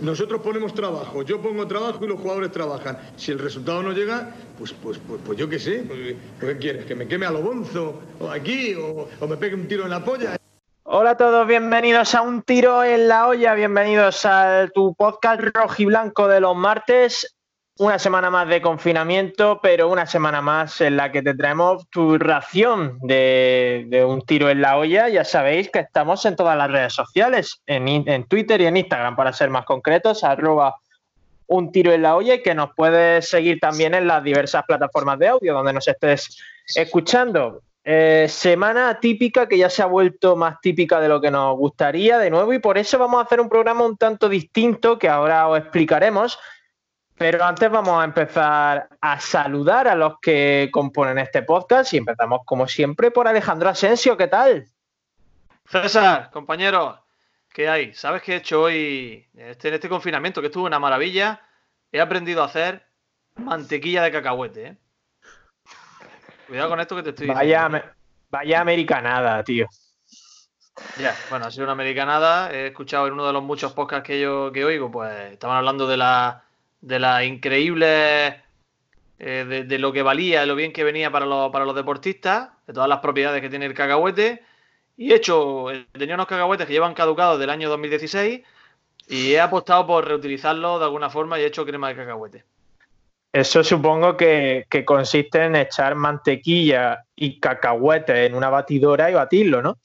Nosotros ponemos trabajo, yo pongo trabajo y los jugadores trabajan. Si el resultado no llega, pues, pues, pues, pues yo qué sé, pues, ¿qué quieres? ¿Que me queme a lo bonzo? ¿O aquí? ¿O me pegue un tiro en la polla? Hola a todos, bienvenidos a Un Tiro en la Olla, bienvenidos a tu podcast rojiblanco de los martes. Una semana más de confinamiento, pero una semana más en la que te traemos tu ración de, Un Tiro en la Olla. Ya sabéis que estamos en todas las redes sociales, en Twitter y en Instagram, para ser más concretos, arroba Un Tiro en la Olla y que nos puedes seguir también en las diversas plataformas de audio donde nos estés escuchando. Eh, semana típica que ya se ha vuelto más típica de lo que nos gustaría de nuevo y por eso vamos a hacer un programa un tanto distinto que ahora os explicaremos. Pero antes vamos a empezar a saludar a los que componen este podcast y empezamos como siempre por Alejandro Asensio, ¿qué tal? César, compañero, ¿qué hay? ¿Sabes qué he hecho hoy este, en este confinamiento? Que estuvo una maravilla. He aprendido a hacer mantequilla de cacahuete. ¿eh? Cuidado con esto que te estoy Vaya, diciendo. vaya americanada, tío. Ya, bueno, ha sido una americanada. He escuchado en uno de los muchos podcasts que yo que oigo, pues estaban hablando de la de la increíble eh, de, de lo que valía, lo bien que venía para los, para los deportistas, de todas las propiedades que tiene el cacahuete. Y he hecho, eh, tenía unos cacahuetes que llevan caducados del año 2016 y he apostado por reutilizarlos de alguna forma y he hecho crema de cacahuete. Eso supongo que, que consiste en echar mantequilla y cacahuete en una batidora y batirlo, ¿no?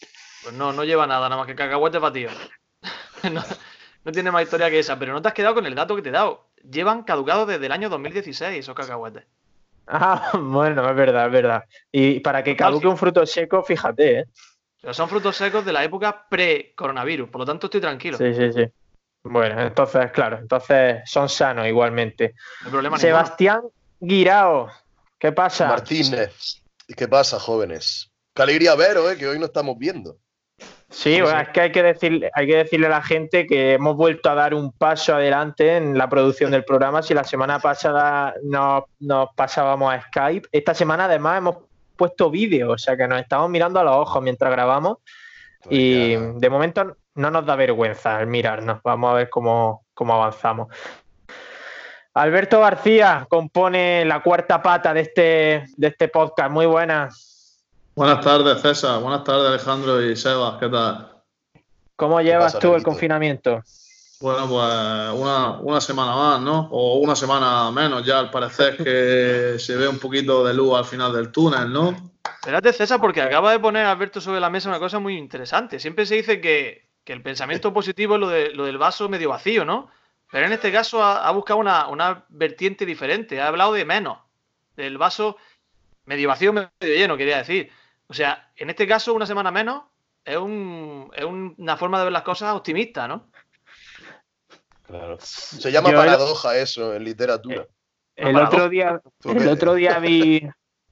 Pues no, no lleva nada, nada más que cacahuetes batidos. no, no tiene más historia que esa, pero no te has quedado con el dato que te he dado. Llevan caducados desde el año 2016 esos cacahuetes. Ah, bueno, es verdad, es verdad. Y para que caduque un fruto seco, fíjate, ¿eh? Pero son frutos secos de la época pre-coronavirus, por lo tanto estoy tranquilo. Sí, sí, sí. Bueno, entonces, claro, entonces son sanos igualmente. Ninguno. Sebastián Guirao, ¿qué pasa? Martínez. ¿Qué pasa, jóvenes? Qué alegría veros, ¿eh? que hoy no estamos viendo. Sí, bueno, es que hay que, decirle, hay que decirle a la gente que hemos vuelto a dar un paso adelante en la producción del programa. Si la semana pasada nos, nos pasábamos a Skype, esta semana además hemos puesto vídeo, o sea que nos estamos mirando a los ojos mientras grabamos y Pues ya. de momento no nos da vergüenza el mirarnos. Vamos a ver cómo, cómo avanzamos. Alberto García compone la cuarta pata de este, de este podcast. Muy buena. Buenas tardes, César. Buenas tardes, Alejandro y Sebas. ¿Qué tal? ¿Cómo llevas pasa, tú el confinamiento? Bueno, pues una, una semana más, ¿no? O una semana menos ya, al parecer que se ve un poquito de luz al final del túnel, ¿no? Espérate, César, porque acaba de poner Alberto sobre la mesa una cosa muy interesante. Siempre se dice que, que el pensamiento positivo es lo, de, lo del vaso medio vacío, ¿no? Pero en este caso ha, ha buscado una, una vertiente diferente. Ha hablado de menos. Del vaso medio vacío, medio lleno, quería decir. O sea, en este caso, una semana menos es, un- es un- una forma de ver las cosas optimista, ¿no? Claro. Se llama Yo- paradoja eso en literatura. El otro día, ¿Tú el otro día vi,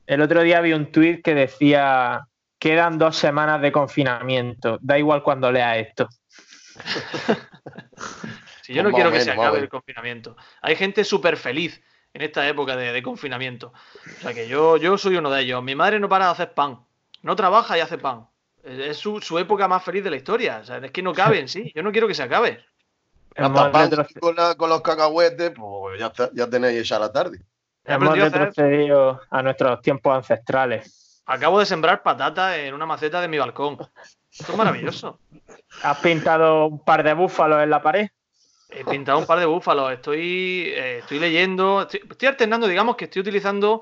el otro día vi un tuit que decía quedan dos semanas de confinamiento. Da igual cuando lea esto. Si yo no quiero que se acabe el confinamiento. Hay gente súper feliz en esta época de, de confinamiento. O sea que yo, yo soy uno de ellos. Mi madre no para de hacer pan. No trabaja y hace pan. Es su, su época más feliz de la historia. O sea, es que no cabe en sí. Yo no quiero que se acabe. Pan con, la- con los cacahuetes, pues ya, está- ya tenéis hecha la tarde. He hemos hacer- retrocedido a nuestros tiempos ancestrales. Acabo de sembrar patatas en una maceta de mi balcón. Esto es maravilloso. ¿Has pintado un par de búfalos en la pared? He pintado un par de búfalos. Estoy, eh, estoy leyendo. Estoy, estoy alternando, digamos que estoy utilizando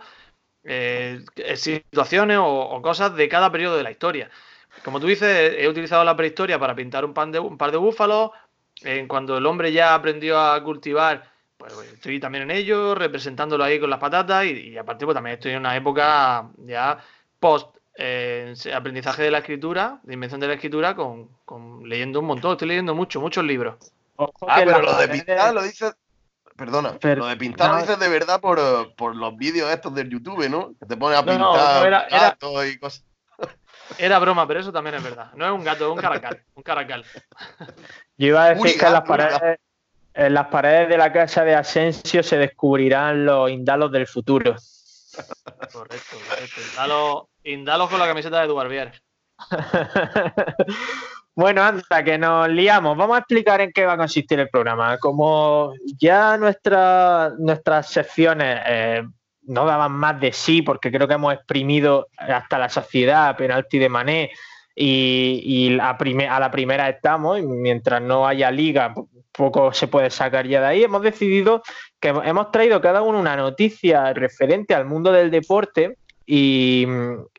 eh, situaciones o, o cosas de cada periodo de la historia. Como tú dices, he utilizado la prehistoria para pintar un, pan de, un par de búfalos. En cuando el hombre ya aprendió a cultivar, pues estoy también en ello, representándolo ahí con las patatas. Y, y aparte, pues también estoy en una época ya post eh, aprendizaje de la escritura, de invención de la escritura, con, con leyendo un montón. Estoy leyendo mucho, muchos libros. Ojo Ah, que pero lo de pintar lo dices. Perdona, Pero- lo de pintar no, lo dices de verdad por, por los vídeos estos del YouTube, ¿no? Que te pones a No, pintar no, no, era- era- gatos y cosas. Era broma, pero eso también es verdad. No es un gato, es un caracal. Un caracal. Yo iba a decir Uriga, que en las, paredes, en las paredes de la casa de Asensio se descubrirán los indalos del futuro. Correcto, correcto. Indalos, indalos con la camiseta de Dubarbier. Bueno, anda, que nos liamos. Vamos a explicar en qué va a consistir el programa. Como ya nuestra- nuestras secciones eh, no daban más de sí, porque creo que hemos exprimido hasta la saciedad penalti de Mané y, a, a la primera estamos, y mientras no haya liga, poco se puede sacar ya de ahí. Hemos decidido que hemos traído cada uno una noticia referente al mundo del deporte y,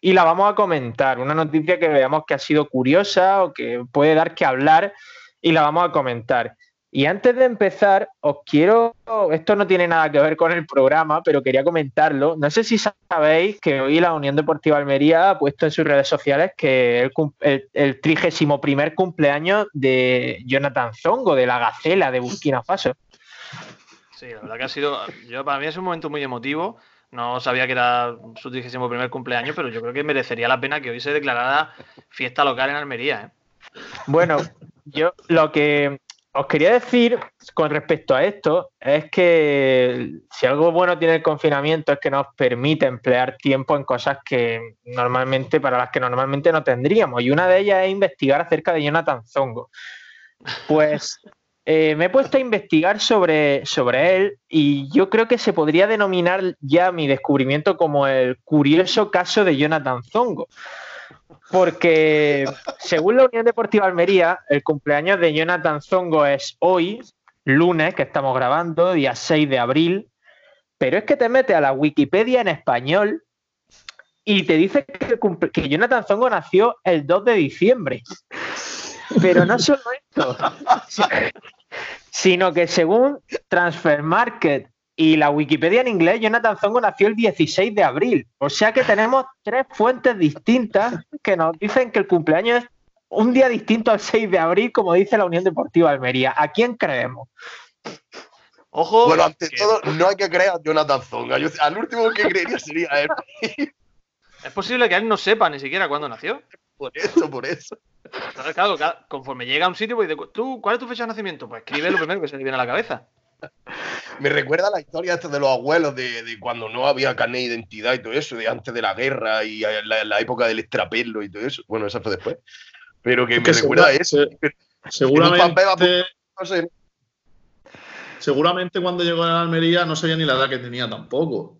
y la vamos a comentar. Una noticia que veamos que ha sido curiosa o que puede dar que hablar y la vamos a comentar. Y antes de empezar, os quiero, esto no tiene nada que ver con el programa, pero quería comentarlo. No sé si sabéis que hoy la Unión Deportiva Almería ha puesto en sus redes sociales que el, el, el 31 primer cumpleaños de Jonathan Zongo, de la Gacela de Burkina Faso. Sí, la verdad que ha sido. Yo, para mí es un momento muy emotivo. No sabía que era su 31 primer cumpleaños, pero yo creo que merecería la pena que hoy se declarara fiesta local en Almería. ¿eh? Bueno, yo lo que os quería decir con respecto a esto es que si algo bueno tiene el confinamiento es que nos permite emplear tiempo en cosas que normalmente, para las que normalmente no tendríamos. Y una de ellas es investigar acerca de Jonathan Zongo. Pues eh, me he puesto a investigar sobre, sobre él y yo creo que se podría denominar ya mi descubrimiento como el curioso caso de Jonathan Zongo. Porque según la Unión Deportiva Almería, el cumpleaños de Jonathan Zongo es hoy, lunes, que estamos grabando, día 6 de abril. Pero es que te metes a la Wikipedia en español y te dice que, que Jonathan Zongo nació el 2 de diciembre. Pero no solo esto, sino que según Transfer Market y la Wikipedia en inglés, Jonathan Zongo nació el 16 de abril. O sea que tenemos tres fuentes distintas que nos dicen que el cumpleaños es un día distinto al 6 de abril, como dice la Unión Deportiva Almería. ¿A quién creemos? Ojo. Bueno, ante que todo, no hay que creer a Jonathan Zonga. Yo, al último que creería sería él. Es posible que él no sepa ni siquiera cuándo nació. Por eso, por eso. Entonces, claro, conforme llega a un sitio, pues dice, ¿tú, ¿cuál es tu fecha de nacimiento? Pues escribe lo primero que se le viene a la cabeza. Me recuerda la historia esta de los abuelos de, de cuando no había carnet de identidad y todo eso, de antes de la guerra y en la, la época del extrapelo y todo eso. Bueno, eso fue después. Pero que Es me que recuerda a eso. segura- Seguramente, No sé, seguramente cuando llegó a Almería no sabía ni la edad que tenía tampoco.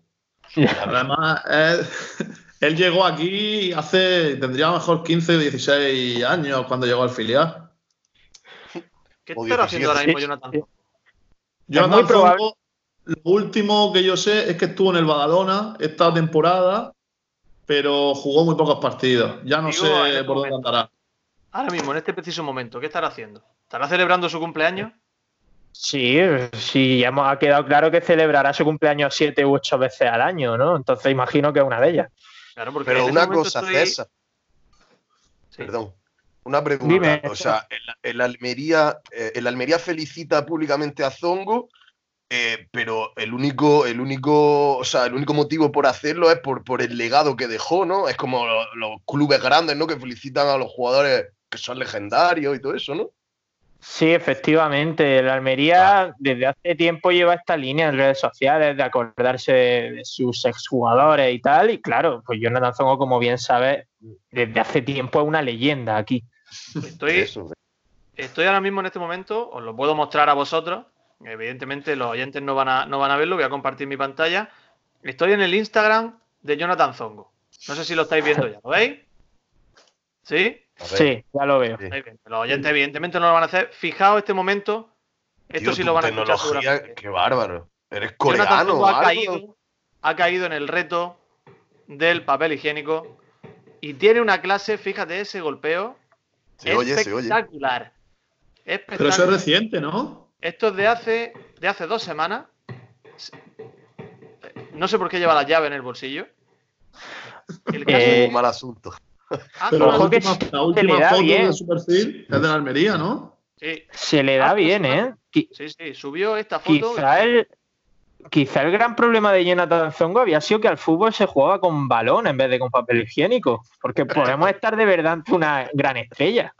Además, él, él llegó aquí hace, tendría a lo mejor 15 o 16 años cuando llegó al filial. ¿Qué estará haciendo ahora mismo Jonathan? Jonathan muy probable. Zongo, lo último que yo sé es que estuvo en el Badalona esta temporada, pero jugó muy pocos partidos. Ya no Digo, sé este por dónde andará. Ahora mismo, en este preciso momento, ¿qué estará haciendo? ¿Estará celebrando su cumpleaños? Sí, sí, ya hemos- ha quedado claro que celebrará su cumpleaños siete u ocho veces al año, ¿no? Entonces imagino que es una de ellas. Claro, porque pero una cosa, estoy- César, Sí. perdón. Una pregunta. Dime. O sea, el, el Almería, eh, el Almería felicita públicamente a Zongo, eh, pero el único, el único, o sea, el único motivo por hacerlo es por, por el legado que dejó, ¿no? Es como lo- los, clubes grandes, ¿no? Que felicitan a los jugadores que son legendarios y todo eso, ¿no? Sí, efectivamente. El Almería desde hace tiempo lleva esta línea en redes sociales de acordarse de, de sus exjugadores y tal. Y claro, pues Jonathan Zongo, como bien sabes, desde hace tiempo es una leyenda aquí. Estoy, Eso. estoy ahora mismo en este momento, os lo puedo mostrar a vosotros. Evidentemente los oyentes no van a, no van a verlo, voy a compartir mi pantalla. Estoy en el Instagram de Jonathan Zongo. No sé si lo estáis viendo ya, ¿lo veis? ¿Sí? Sí, ya lo veo. Sí. Estáis viendo. Los oyentes evidentemente no lo van a hacer. Fijaos este momento. Esto Tío, sí lo van a seguramente. qué bárbaro. Eres coreano. Ha caído, ha caído en el reto del papel higiénico y tiene una clase, fíjate ese golpeo, Se oye, se oye. espectacular. Pero eso es Espectacular. reciente, ¿no? Esto es de hace, de hace dos semanas. No sé por qué lleva la llave en el bolsillo. El caso Eh, es Un mal asunto. Hace Pero la última, se la última le da foto bien. de su perfil es de la Almería, ¿no? Sí, Se le da Ah, bien, pues, ¿eh? Sí, sí, subió esta foto. Quizá el, quizá el gran problema de Jonathan Zongo había sido que al fútbol se jugaba con balón en vez de con papel higiénico. Porque podemos estar de verdad ante una gran estrella.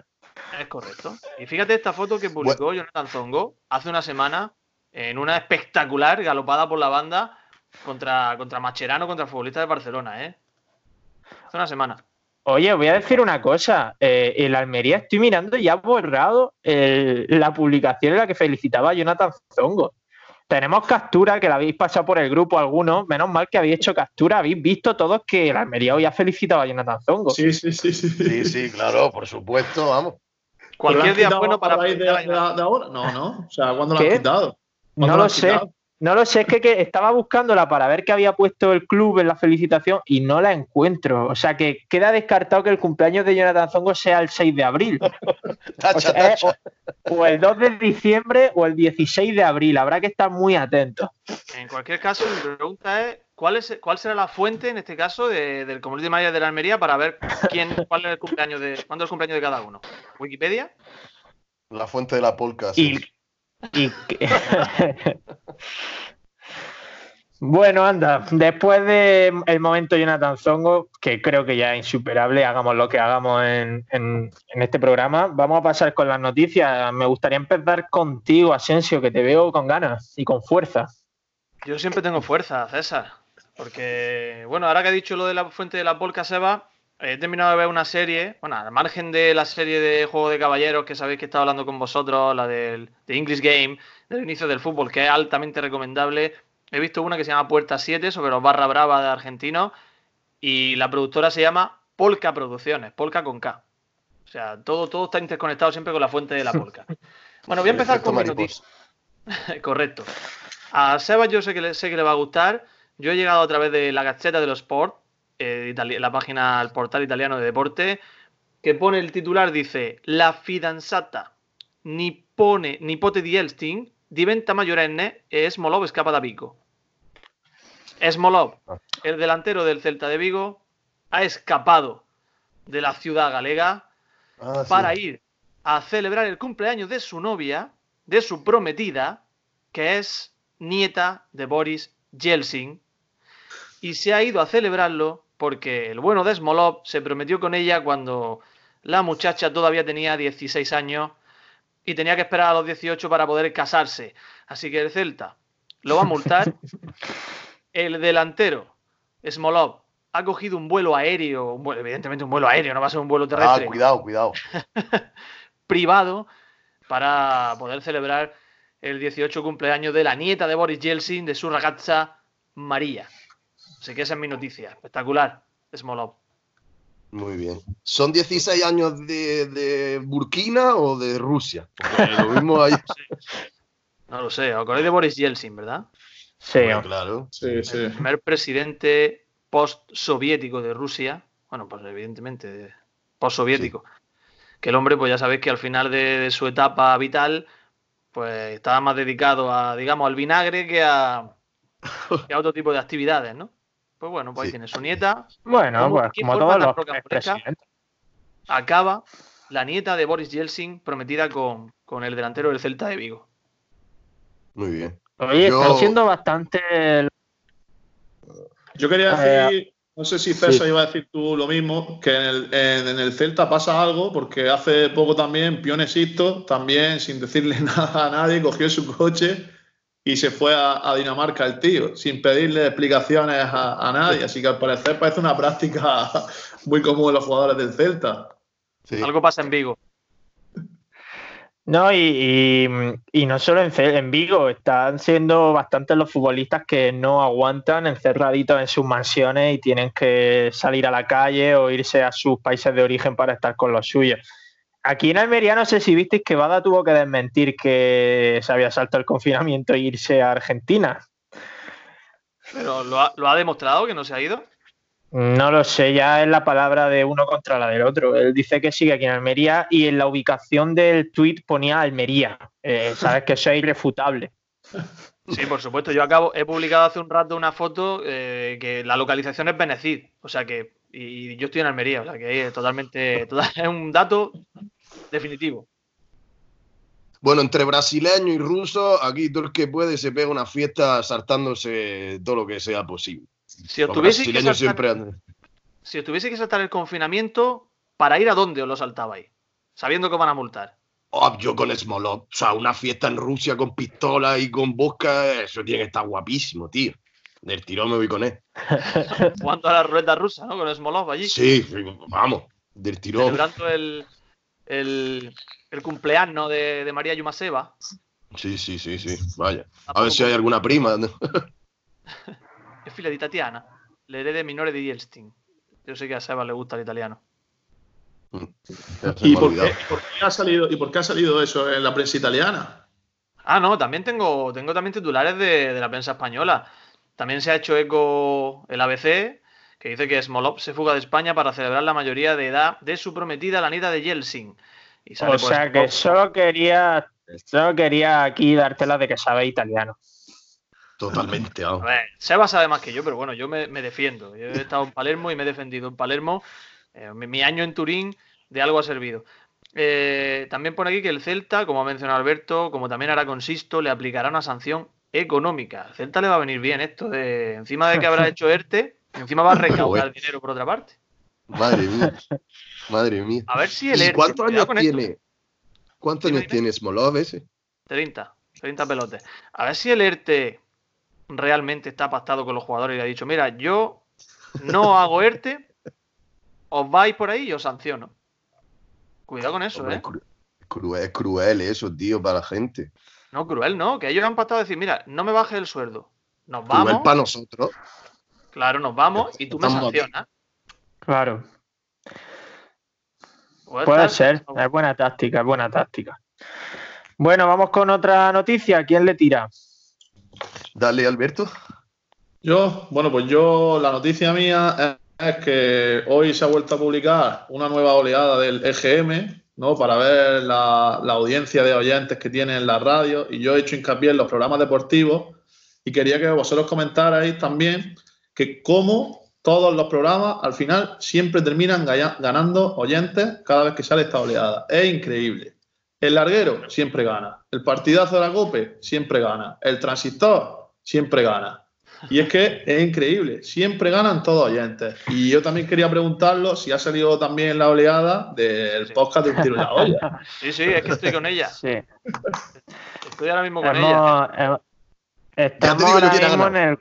Es correcto. Y fíjate esta foto que publicó Jonathan Zongo hace una semana en una espectacular galopada por la banda contra, contra Macherano, contra el futbolista de Barcelona, ¿eh? Hace una semana. Oye, voy a decir una cosa. Eh, en la Almería estoy mirando y ha borrado el- la publicación en la que felicitaba a Jonathan Zongo. Tenemos captura que la habéis pasado por el grupo algunos. Menos mal que habéis hecho captura. Habéis visto todos que la Almería hoy ha felicitado a Jonathan Zongo. Sí, sí, sí, sí. Sí, sí, claro, por supuesto, vamos. Cualquier ¿Lo han día bueno para raíz de, de- de ahora? No, no. O sea, ¿cuándo lo han quitado? No ¿Cuándo lo sé. quitado? No lo sé, es que, que estaba buscándola para ver qué había puesto el club en la felicitación y no la encuentro. O sea que queda descartado que el cumpleaños de Jonathan Zongo sea el 6 de abril. O, Tacha, sea, o- o el 2 de diciembre o el 16 de abril. Habrá que estar muy atentos. En cualquier caso, mi pregunta es: ¿cuál, es, cuál será la fuente, en este caso, de- del Community Manager de la Almería para ver quién, cuál es el cumpleaños de, cuándo es el cumpleaños de cada uno? ¿Wikipedia? La fuente de la polka. Y, sí. y bueno, anda, después del momento Jonathan Zongo, que creo que ya es insuperable, hagamos lo que hagamos en, en- este programa, vamos a pasar con las noticias. Me gustaría empezar contigo, Asensio, que te veo con ganas y con fuerza. Yo siempre tengo fuerza, César. Porque, bueno, ahora que he dicho lo de la fuente de la polka Seba, he terminado de ver una serie, bueno, al margen de la serie de Juego de Caballeros que sabéis que he estado hablando con vosotros, la del de English Game, del inicio del fútbol, que es altamente recomendable. He visto una que se llama Puerta 7 sobre los barra brava de argentinos y la productora se llama Polka Producciones, Polka con K. O sea, todo, todo está interconectado siempre con la fuente de la polka. Bueno, voy a empezar con mi noticia. Correcto. A Seba yo sé que, le, sé que le va a gustar. Yo he llegado a través de la Gazzetta dello Sport, eh, la página, el portal italiano de deporte, que pone el titular, dice, la fidanzata nippone, nipote di Elstin diventa maggiorenne e Smolov escapa da Vigo. Smolov, el delantero del Celta de Vigo, ha escapado de la ciudad galega Ah, sí. para ir a celebrar el cumpleaños de su novia, de su prometida, que es nieta de Boris Yeltsin, y se ha ido a celebrarlo porque el bueno de Smolov se prometió con ella cuando la muchacha todavía tenía 16 años y tenía que esperar a los 18 para poder casarse. Así que el Celta lo va a multar. El delantero, Smolov, ha cogido un vuelo aéreo, un vuelo- evidentemente un vuelo aéreo, no va a ser un vuelo Ah, terrestre cuidado, cuidado. privado para poder celebrar el 18 cumpleaños de la nieta de Boris Yeltsin, de su ragazza María. Así que esa es mi noticia. Espectacular, Smolov. Muy bien. ¿Son 16 años de, de Burkina o de Rusia? Porque lo mismo ahí. No lo sé, os acordáis de Boris Yeltsin, ¿verdad? Sí, Bueno, claro. Sí, sí. El primer presidente post-soviético de Rusia. Bueno, pues evidentemente de- post-soviético. Que el hombre, pues ya sabéis que al final de, de su etapa vital, pues estaba más dedicado a, digamos, al vinagre que a, que a otro tipo de actividades, ¿no? Pues bueno, pues ahí Sí. tiene su nieta, bueno, ¿Cómo- pues como forma todos los acaba la nieta de Boris Yeltsin prometida con, con el delantero del Celta de Vigo. Muy bien. Oye, Yo- están siendo bastante Yo quería Eh, decir, no sé si César sí. iba a decir tú lo mismo, que en el, en- en el Celta pasa algo, porque hace poco también Pionesisto, también sin decirle nada a nadie, cogió su coche y se fue a, a Dinamarca el tío, sin pedirle explicaciones a, a nadie. Así que al parecer parece una práctica muy común en los jugadores del Celta. Sí. Algo pasa en Vigo. No, y, y- y no solo en, en Vigo, están siendo bastantes los futbolistas que no aguantan encerraditos en sus mansiones y tienen que salir a la calle o irse a sus países de origen para estar con los suyos. Aquí en Almería no sé si visteis que Bada tuvo que desmentir que se había saltado el confinamiento e irse a Argentina. Pero ¿lo ha, lo ha demostrado que no se ha ido. No lo sé, ya es la palabra de uno contra la del otro. Él dice que sigue aquí en Almería y en la ubicación del tweet ponía Almería. Eh, Sabes que eso es irrefutable. Sí, por supuesto. Yo acabo, he publicado hace un rato una foto eh, que la localización es Benecid. O sea que, y yo estoy en Almería, o sea que es totalmente, total- es un dato definitivo. Bueno, entre brasileño y ruso, aquí todo el que puede se pega una fiesta saltándose todo lo que sea posible. Si os tuviese que saltar, siempre andan. si os tuviese que saltar el confinamiento, ¿para ir a dónde os lo saltabais? Sabiendo que van a multar. Oh, yo con Smolov, o sea, una fiesta en Rusia con pistola y con vodka, eso tiene que estar guapísimo, tío. Del tirón me voy con él. Jugando a la ruleta rusa, ¿no? Con Smolov allí. Sí, vamos, del tirón. Celebrando el, el, el cumpleaños de, de María Yumaseva. Sí, sí, sí, sí. Vaya. A ver si hay alguna prima. ¿no? Es figlia di Tatiana, l'erede minore di Yeltsin. Yo sé que a Seba le gusta el italiano. ¿Y me ha por, qué, olvidado. por qué ha salido, ¿Y por qué ha salido eso en la prensa italiana? Ah, no, también tengo, tengo también titulares de, de la prensa española. También se ha hecho eco el ABC, que dice que Smolov se fuga de España para celebrar la mayoría de edad de su prometida, la Anita de Yeltsin. Y sale, O pues, sea que solo quería, solo quería aquí dártela de que sabe italiano. Totalmente, A vamos. ver, Seba sabe más que yo, pero bueno, yo me, me defiendo. Yo he estado en Palermo y me he defendido en Palermo. Eh, mi, mi año en Turín de algo ha servido. Eh, también pone aquí que el Celta, como ha mencionado Alberto, como también hará con Sisto, le aplicará una sanción económica. Al Celta le va a venir bien esto de encima de que habrá hecho ERTE, encima va a recaudar dinero por otra parte. Madre mía. Madre mía. A ver si el ¿Y ERTE. cuántos años esto, tiene? ¿Cuántos años tiene Smolov ese? 30, 30 pelotes. A ver si el ERTE realmente está pactado con los jugadores y le ha dicho, mira, yo no hago ERTE, os vais por ahí y os sanciono. Cuidado con eso, Hombre, ¿eh? es cru- cruel, es cruel eso, tío, para la gente. No, cruel, no, que ellos han pactado decir, mira, no me bajes el sueldo. Nos Cruel vamos, para nosotros. claro, nos vamos y tú me sancionas. Claro, puede tal, ser. Es buena táctica, es buena táctica. Bueno, vamos con otra noticia. ¿Quién le tira? Dale, Alberto. Yo, bueno, pues yo, la noticia mía es, que hoy se ha vuelto a publicar una nueva oleada del EGM, ¿no? Para ver la, la audiencia de oyentes que tiene en la radio. Y yo he hecho hincapié en los programas deportivos y quería que vosotros comentarais también que cómo todos los programas al final siempre terminan ganando oyentes cada vez que sale esta oleada. Es increíble. El larguero siempre gana. El partidazo de la COPE siempre gana. El transistor siempre gana. Y es que es increíble, siempre ganan todos oyentes. Y yo también quería preguntarlo si ha salido también la oleada del Sí. podcast de un tiro en la olla. Sí, sí, es que estoy con ella. Sí. Estoy ahora mismo con ella. Eh, estamos ahora mismo en el,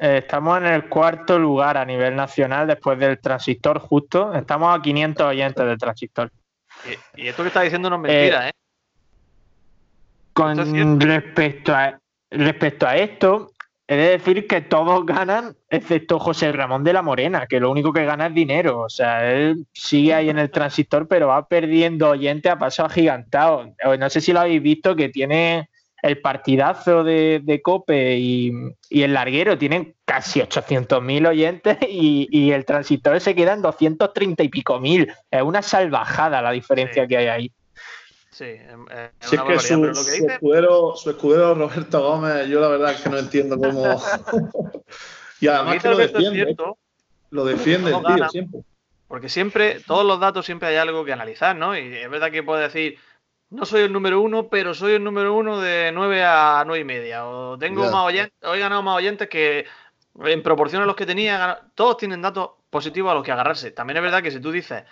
eh, estamos en el cuarto lugar a nivel nacional después del transistor justo. Estamos a 500 oyentes del transistor. Y, y esto que está diciendo no es mentira, ¿eh? Con es cierto. respecto a, respecto a esto, he de decir que todos ganan, excepto José Ramón de la Morena, que lo único que gana es dinero. O sea, él sigue ahí en el transistor, pero va perdiendo oyentes a paso agigantado. No sé si lo habéis visto, que tiene el partidazo de, de Cope y, y el larguero tienen casi 800.000 oyentes y, y el transistor se queda en 230 y pico mil. Es una salvajada la diferencia Sí. que hay ahí. Sí, es, es una que su, pero lo que su dice. escudero, su escudero Roberto Gómez, yo la verdad es que no entiendo cómo. y además que lo defiende, cierto, lo defiende el No tío gana. siempre. porque siempre, todos los datos siempre hay algo que analizar, ¿no? Y es verdad que puede decir, no soy el número uno, pero soy el número uno de 9 a 9 y media. O tengo más oyentes, o he ganado más oyentes que en proporción a los que tenía, todos tienen datos positivos a los que agarrarse. También es verdad que si tú dices,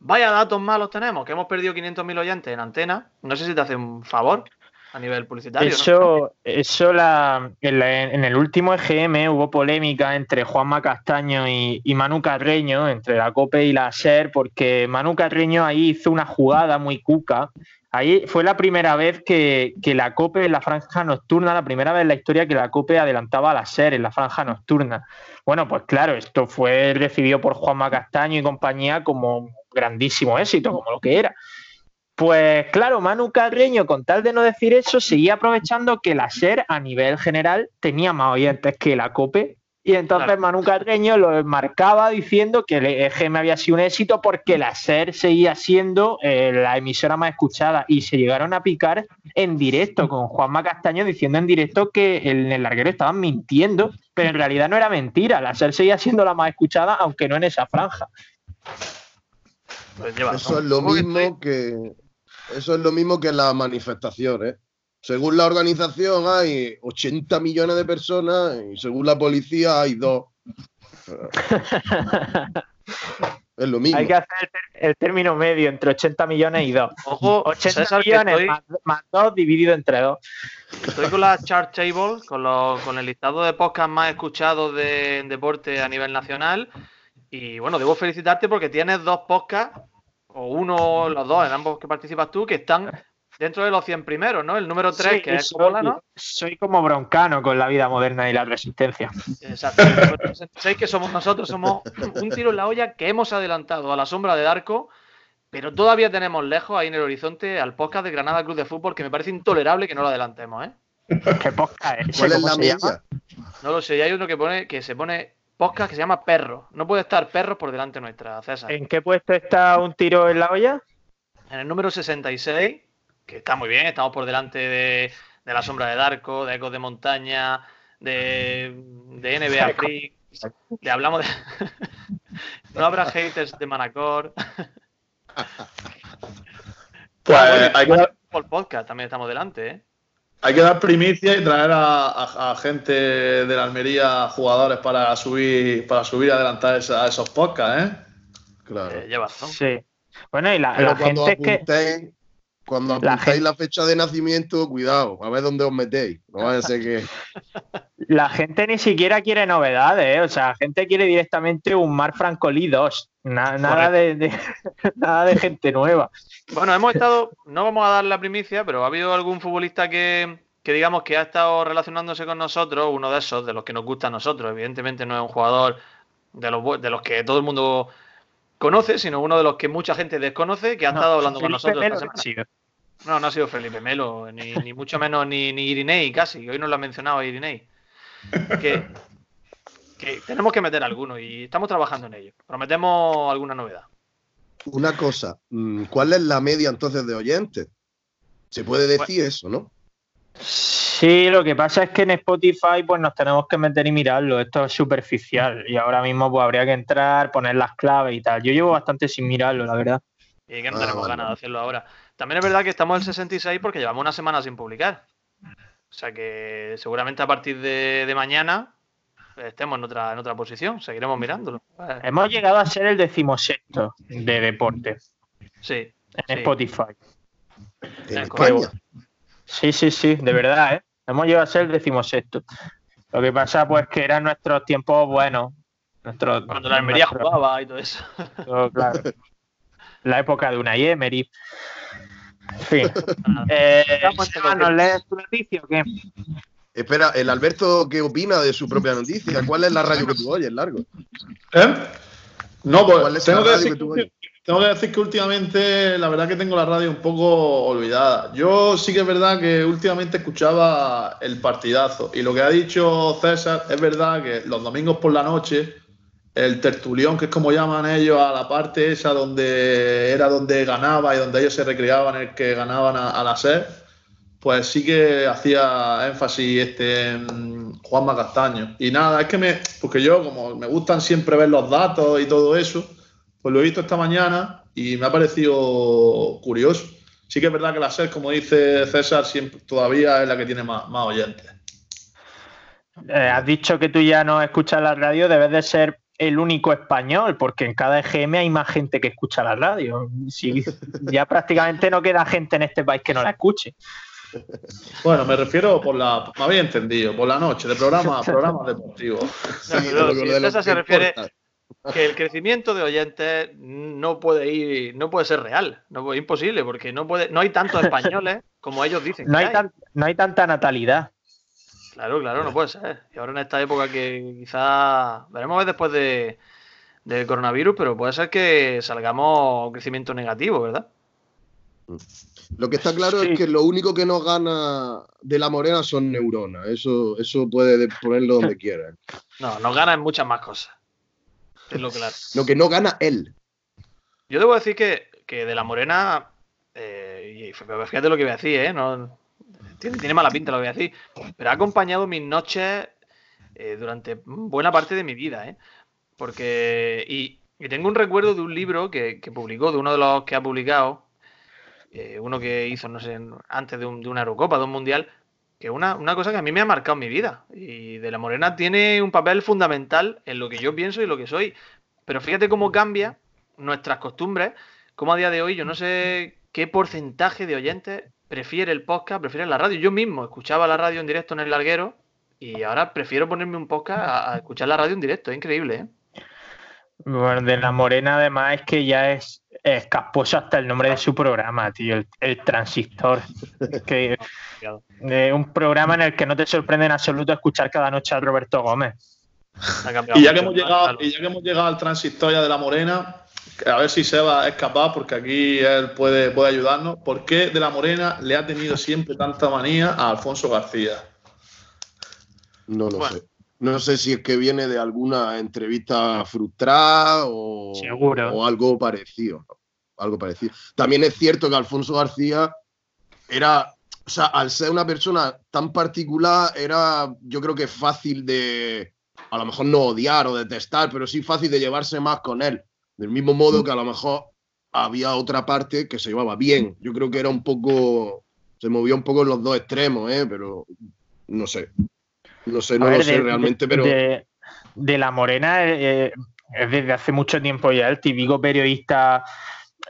vaya datos malos tenemos, que hemos perdido 500.000 oyentes en antena, no sé si te hace un favor a nivel publicitario. ¿no? Eso, eso la, en, la- en el último EGM hubo polémica entre Juanma Castaño y, y Manu Carreño, entre la COPE y la SER, porque Manu Carreño ahí hizo una jugada muy cuca. Ahí fue la primera vez que, que la COPE en la franja nocturna, la primera vez en la historia que la COPE adelantaba a la SER en la franja nocturna. Bueno, pues claro, esto fue recibido por Juanma Castaño y compañía como un grandísimo éxito, como lo que era. Pues claro, Manu Carreño, con tal de no decir eso, seguía aprovechando que la SER a nivel general tenía más oyentes que la COPE. Y entonces Claro. Manu Carreño lo marcaba diciendo que el EGM había sido un éxito porque la SER seguía siendo eh, la emisora más escuchada. Y se llegaron a picar en directo con Juanma Castaño diciendo en directo que en el larguero estaban mintiendo, pero en realidad no era mentira. La SER seguía siendo la más escuchada, aunque no en esa franja. Pues lleva, Eso ¿no? es lo mismo que eso es lo mismo que las manifestaciones. Según la organización hay 80 millones de personas y según la policía hay dos. Es lo mismo. Hay que hacer el, término medio entre 80 millones y 2. Ojo, 80 César, que millones estoy- más, más 2 dividido entre 2. Estoy con la chart table, con, los- con el listado de podcasts más escuchados de en deporte a nivel nacional. Y bueno, debo felicitarte porque tienes dos podcasts, o uno o los dos, en ambos que participas tú, que están dentro de los 100 primeros, ¿no? El número 3, Sí, que es soy- Cola, ¿no? Soy como broncano con la vida moderna y la resistencia. Exacto. 66, que somos nosotros, somos un tiro en la olla que hemos adelantado a la sombra de Darko, pero todavía tenemos lejos ahí en el horizonte al podcast de Granada Club de Fútbol, que me parece intolerable que no lo adelantemos, ¿eh? ¿Qué podcast es? ese? ¿Cuál es ¿Cómo la se media? llama? No lo sé, y hay uno que pone que se pone podcast que se llama Perro. No puede estar Perros por delante nuestra, César. ¿En qué puesto está un tiro en la olla? En el número 66, que está muy bien, estamos por delante de, de La Sombra de Darko, de Ecos de Montaña, de, de NBA Free. Le hablamos de. no habrá haters de Manacor. Pues bueno, hay, que dar, Por podcast también estamos delante, ¿eh? Hay que dar primicia y traer a, a- a gente de la Almería, jugadores para subir, para subir y adelantar esa- esos podcasts, ¿eh? Claro. Eh, lleva razón. Sí. Bueno, y la, Pero la cuando gente es que. apuntéis, cuando La apuntáis gente- la fecha de nacimiento, cuidado, a ver dónde os metéis. No vaya a ser que. La gente ni siquiera quiere novedades, ¿eh? O sea, la gente quiere directamente un Mar Francolí 2. Na- nada, de, de- nada de gente nueva. Bueno, hemos estado, no vamos a dar la primicia, pero ha habido algún futbolista que, que digamos que ha estado relacionándose con nosotros, uno de esos, de los que nos gusta a nosotros. Evidentemente no es un jugador de los, de los que todo el mundo conoce, sino uno de los que mucha gente desconoce, que ha estado hablando con nosotros Melo esta no semana. No, no ha sido Felipe Melo, ni, ni mucho menos ni, ni Irinei casi, hoy no lo ha mencionado Irinei. Que, que tenemos que meter alguno y estamos trabajando en ello. Prometemos alguna novedad. Una cosa, mm, ¿cuál es la media entonces de oyentes? Se puede decir eso, ¿no? Sí, lo que pasa es que en Spotify pues nos tenemos que meter y mirarlo. Esto es superficial y ahora mismo pues habría que entrar, poner las claves y tal. Yo llevo bastante sin mirarlo, la verdad. Y que no Ah, tenemos vale, ganas de hacerlo ahora. También es verdad que estamos en el 66 porque llevamos una semana sin publicar. O sea que seguramente a partir de, de mañana estemos en otra, en otra posición. Seguiremos mirándolo. Hemos llegado a ser el decimosexto de deporte Sí. en Sí. Spotify. En. Sí, sí, sí, de verdad, ¿eh? Hemos llegado a ser el decimosexto. Lo que pasa, pues, que eran nuestros tiempos buenos. Nuestros, Cuando la Almería nuestros- jugaba y todo eso. claro. La época de una Emery. Fin. Eh, Seba, ¿Nos lees tu noticia o qué? Espera, el Alberto, ¿qué opina de su propia noticia? ¿Cuál es la radio que tú oyes, Largo? ¿Eh? No, ¿Cuál pues es tengo la que, radio decir que tú que, oyes? tengo que decir que últimamente la verdad que tengo la radio un poco olvidada. Yo sí que es verdad que últimamente escuchaba el partidazo y lo que ha dicho César es verdad que los domingos por la noche el tertulión, que es como llaman ellos a la parte esa donde era donde ganaba y donde ellos se recreaban el que ganaban a, la SER, pues sí que hacía énfasis este Juanma Castaño. Y nada, es que me, porque yo como me gustan siempre ver los datos y todo eso, pues lo he visto esta mañana y me ha parecido curioso. Sí que es verdad que la SER, como dice César, siempre, todavía es la que tiene más, más oyentes. Eh, has dicho que tú ya no escuchas la radio, debes de ser el único español, porque en cada EGM hay más gente que escucha la radio. Si ya prácticamente no queda gente en este país que no la escuche. Bueno, me refiero por la, me había entendido, por la noche, de programa, pero de lo- si de César se refiere- importa. Que el crecimiento de oyentes no puede ir, no puede ser real. No, es imposible, porque no puede, no hay tantos españoles como ellos dicen. No hay, tan- no hay tanta natalidad. Claro, claro, no puede ser. Y ahora en esta época que quizás veremos a ver después de, del coronavirus, pero puede ser que salgamos un crecimiento negativo, ¿verdad? Lo que está claro Sí. es que lo único que nos gana de la morena son neuronas. Eso, eso puede de- ponerlo donde quiera. No, nos ganan muchas más cosas. Es lo claro. Lo que no gana él. Yo debo decir que, que de la morena, eh, y fíjate lo que voy a decir, ¿eh? No, tiene, mala pinta lo voy a decir, pero ha acompañado mis noches eh, durante buena parte de mi vida, ¿eh? Porque, y, tengo un recuerdo de un libro que, que publicó, de uno de los que ha publicado, eh, uno que hizo, no sé, antes de, un- de una Eurocopa, de un Mundial, que una, una cosa que a mí me ha marcado mi vida. Y de la Morena tiene un papel fundamental en lo que yo pienso y lo que soy. Pero fíjate cómo cambia nuestras costumbres, como a día de hoy yo no sé qué porcentaje de oyentes prefiere el podcast, prefiere la radio. Yo mismo escuchaba la radio en directo en el larguero y ahora prefiero ponerme un podcast a, escuchar la radio en directo. Es increíble, ¿eh? Bueno, de la Morena además es que ya es escaposo hasta el nombre de su programa, tío, el, transistor. que eh, un programa en el que no te sorprende en absoluto escuchar cada noche a Roberto Gómez. Y ya, que hemos llegado, y ya que hemos llegado al transistor ya de la Morena, a ver si Seba es capaz, porque aquí él puede, puede ayudarnos. ¿Por qué de la Morena le ha tenido siempre tanta manía a Alfonso García? No lo sé. No sé si es que viene de alguna entrevista frustrada o, o algo parecido. Algo parecido. También es cierto que Alfonso García era, o sea, al ser una persona tan particular, era, yo creo que fácil de, a lo mejor no odiar o detestar, pero sí fácil de llevarse más con él. Del mismo modo que a lo mejor había otra parte que se llevaba bien. Yo creo que era un poco, se movía un poco en los dos extremos, ¿eh? pero no sé. No sé, no lo sé realmente, pero. De, la Morena eh, es desde hace mucho tiempo ya el típico periodista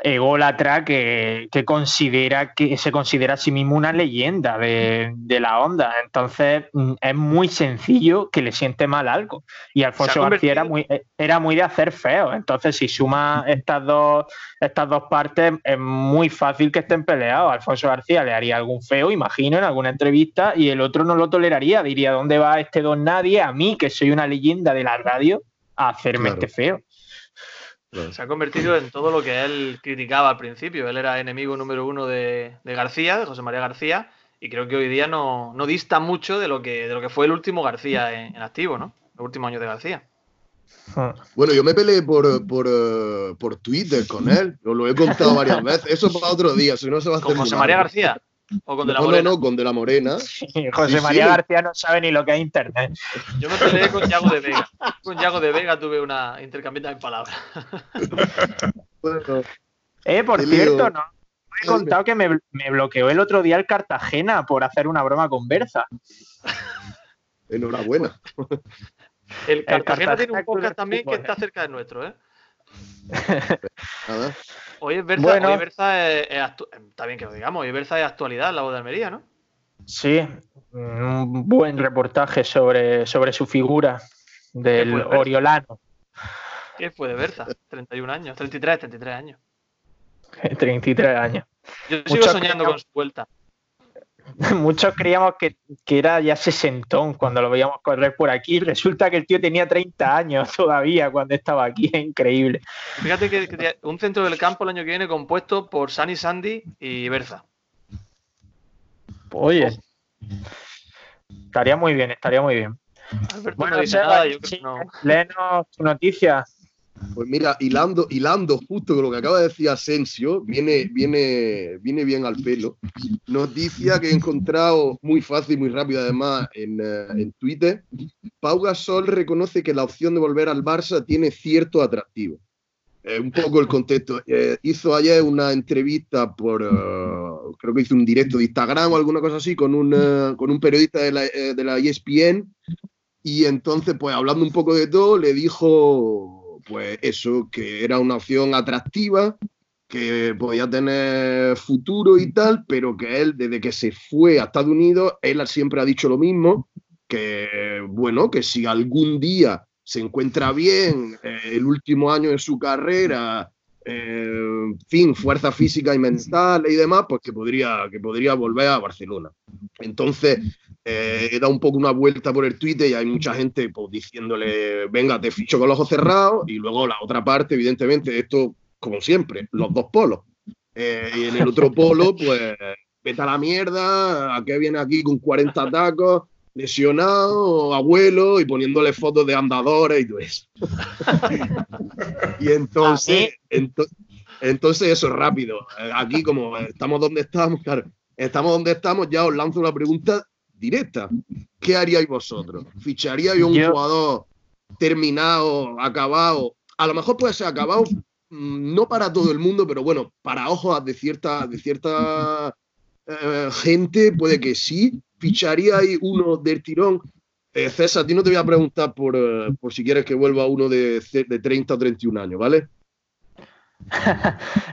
ególatra que, que, considera que se considera a sí mismo una leyenda de, la onda. Entonces mm, es muy sencillo que le siente mal algo. Y Alfonso García era muy, era muy de hacer feo. Entonces, si suma estas dos, estas dos partes, es muy fácil que estén peleados. Alfonso García le haría algún feo, imagino, en alguna entrevista, y el otro no lo toleraría. Diría, ¿dónde va este don nadie? A mí, que soy una leyenda de la radio, a hacerme este feo. Se ha convertido en todo lo que él criticaba al principio. Él era enemigo número uno de, García, de José María García, y creo que hoy día no, dista mucho de lo que, de lo que fue el último García en, activo, ¿no? El último año de García. Bueno, yo me peleé por, por, eh, por Twitter con él, os lo he contado varias veces. Eso para otro día, si no se va a hacer. ¿Con José María García? ¿O con De la Morena? No, no, con De la Morena. José María García no sabe ni lo que es Internet. Yo me peleé con Yago de Vega. Con Yago de Vega tuve una intercambiada en palabras. bueno, eh, por cierto, no. Me he contado que me, bloqueó el otro día el Cartagena por hacer una broma con Berza. Enhorabuena. El Cartagena, tiene un podcast también que está cerca de nuestro, ¿eh? Nada. Hoy es Berza, es, está bien que lo digamos, hoy Berza es actualidad la voz de Almería, ¿no? Sí, un buen reportaje sobre, sobre su figura del Oriolano. ¿Qué fue de Berza? 31 años, 33, 33 años. 33 años. Yo sigo soñando con su vuelta. muchos creíamos que, era ya sesentón cuando lo veíamos correr por aquí. Resulta que el tío tenía 30 años todavía cuando estaba aquí. Es increíble. Fíjate que, un centro del campo el año que viene compuesto por Sani Sandy y Berza. Oye, estaría muy bien, estaría muy bien. bueno, no tu noticia. Pues mira, hilando, hilando justo con lo que acaba de decir Asensio, viene, viene, viene bien al pelo. Noticia que he encontrado muy fácil, muy rápido además en, eh, en Twitter. Pau Gasol reconoce que la opción de volver al Barça tiene cierto atractivo. Eh, un poco el contexto. Eh, hizo ayer una entrevista por, creo que hizo un directo de Instagram o alguna cosa así, con un, con un periodista de la, de la ESPN. Y entonces, pues hablando un poco de todo, le dijo pues eso, que era una opción atractiva, que podía tener futuro y tal, pero que él, desde que se fue a Estados Unidos, él siempre ha dicho lo mismo, que bueno, que si algún día se encuentra bien eh, el último año de su carrera, eh, fin, fuerza física y mental y demás, pues que podría, que podría volver a Barcelona. Entonces, eh, he dado un poco una vuelta por el Twitter y hay mucha gente pues, diciéndole, venga, te ficho con los ojos cerrados, y luego la otra parte, evidentemente, esto, como siempre, los dos polos. Eh, y en el otro polo, pues, vete a la mierda, ¿a qué viene aquí con 40 tacos? lesionado, abuelo, y poniéndole fotos de andadores y todo eso. y entonces, entonces eso es rápido. Eh, aquí, como estamos donde estamos, claro, estamos donde estamos, ya os lanzo una pregunta directa. ¿Qué haríais vosotros? ¿Ficharíais un jugador terminado, acabado? A lo mejor puede ser acabado, mm, no para todo el mundo, pero bueno, para ojos de cierta, de cierta eh, gente puede que sí. ¿Ficharíais uno del tirón? Eh, César, a ti no te voy a preguntar por, eh, por si quieres que vuelva uno de, de 30 o 31 años, ¿vale?